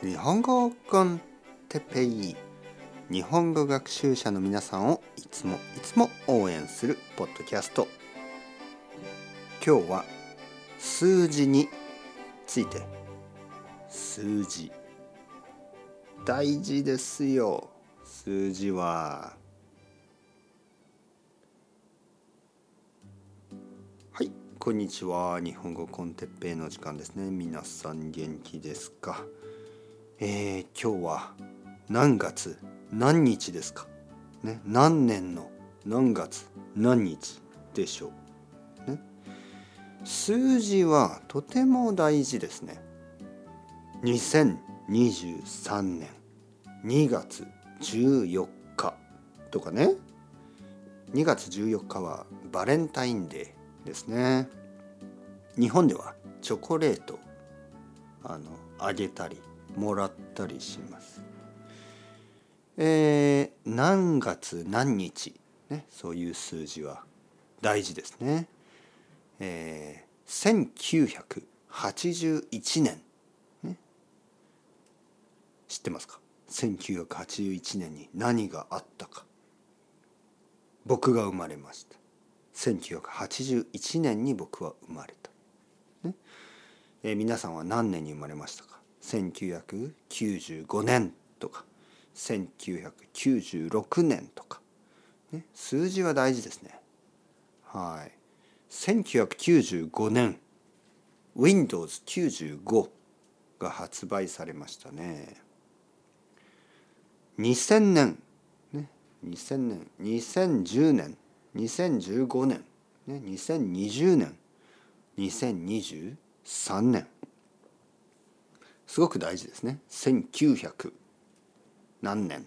日本語コンテペイ日本語学習者の皆さんをいつもいつも応援するポッドキャスト。今日は数字について。数字。大事ですよ。数字は。はいこんにちは。日本語コンテッペイの時間ですね。皆さん元気ですか？えー、今日は何月何日ですか？ね何年の何月何日でしょう？ね。数字はとても大事ですね。2023年2月14日とかね。2月14日はバレンタインデーですね。日本ではチョコレートあのあげたりもらったりします。えー、何月何日、ね、そういう数字は大事ですね。えー、1981年、ね、知ってますか？1981年に何があったか。僕が生まれました。1981年に僕は生まれた、ね。えー、皆さんは何年に生まれましたか？1995年とか1996年とか、ね、数字は大事ですね。はい。1995年 Windows95 が発売されましたね。2000年ね2000年2010年2015年ね2020年2023年すごく大事ですね。1900何年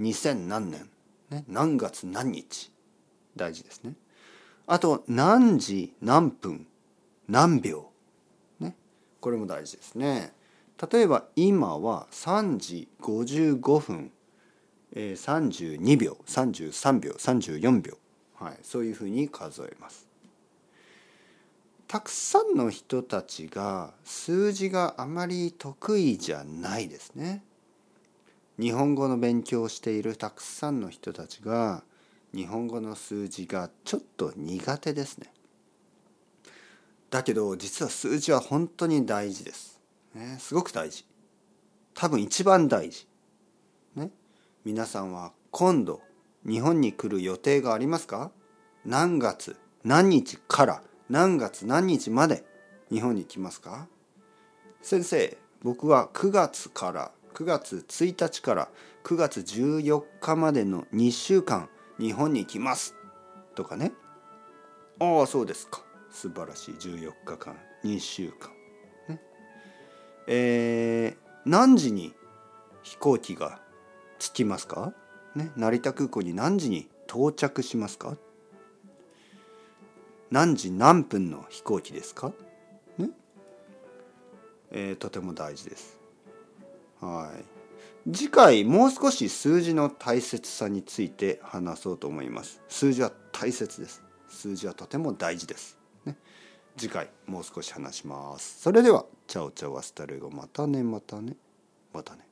2000何年、ね、何月何日大事ですね。あと何時何分何秒ねこれも大事ですね。例えば今は3時55分、えー、32秒33秒34秒、はい、そういうふうに数えます。たくさんの人たちが数字があまり得意じゃないですね。日本語の勉強をしているたくさんの人たちが日本語の数字がちょっと苦手ですね。だけど実は数字は本当に大事です。ね、すごく大事。多分一番大事。ね、皆さんは今度日本に来る予定がありますか？何月何日から何月何日まで日本に来ますか？先生僕は9月から9月1日から9月14日までの2週間日本に来ます。とかね。ああそうですか。素晴らしい。14日間2週間。ね。えー、何時に飛行機が着きますか？ね。成田空港に何時に到着しますか？何時何分の飛行機ですか？ね？えー、とても大事です。はい。次回もう少し数字の大切さについて話そうと思います。数字は大切です。数字はとても大事です。ね、次回もう少し話します。それでは、 Chao chao hasta luego またねまたねまたね。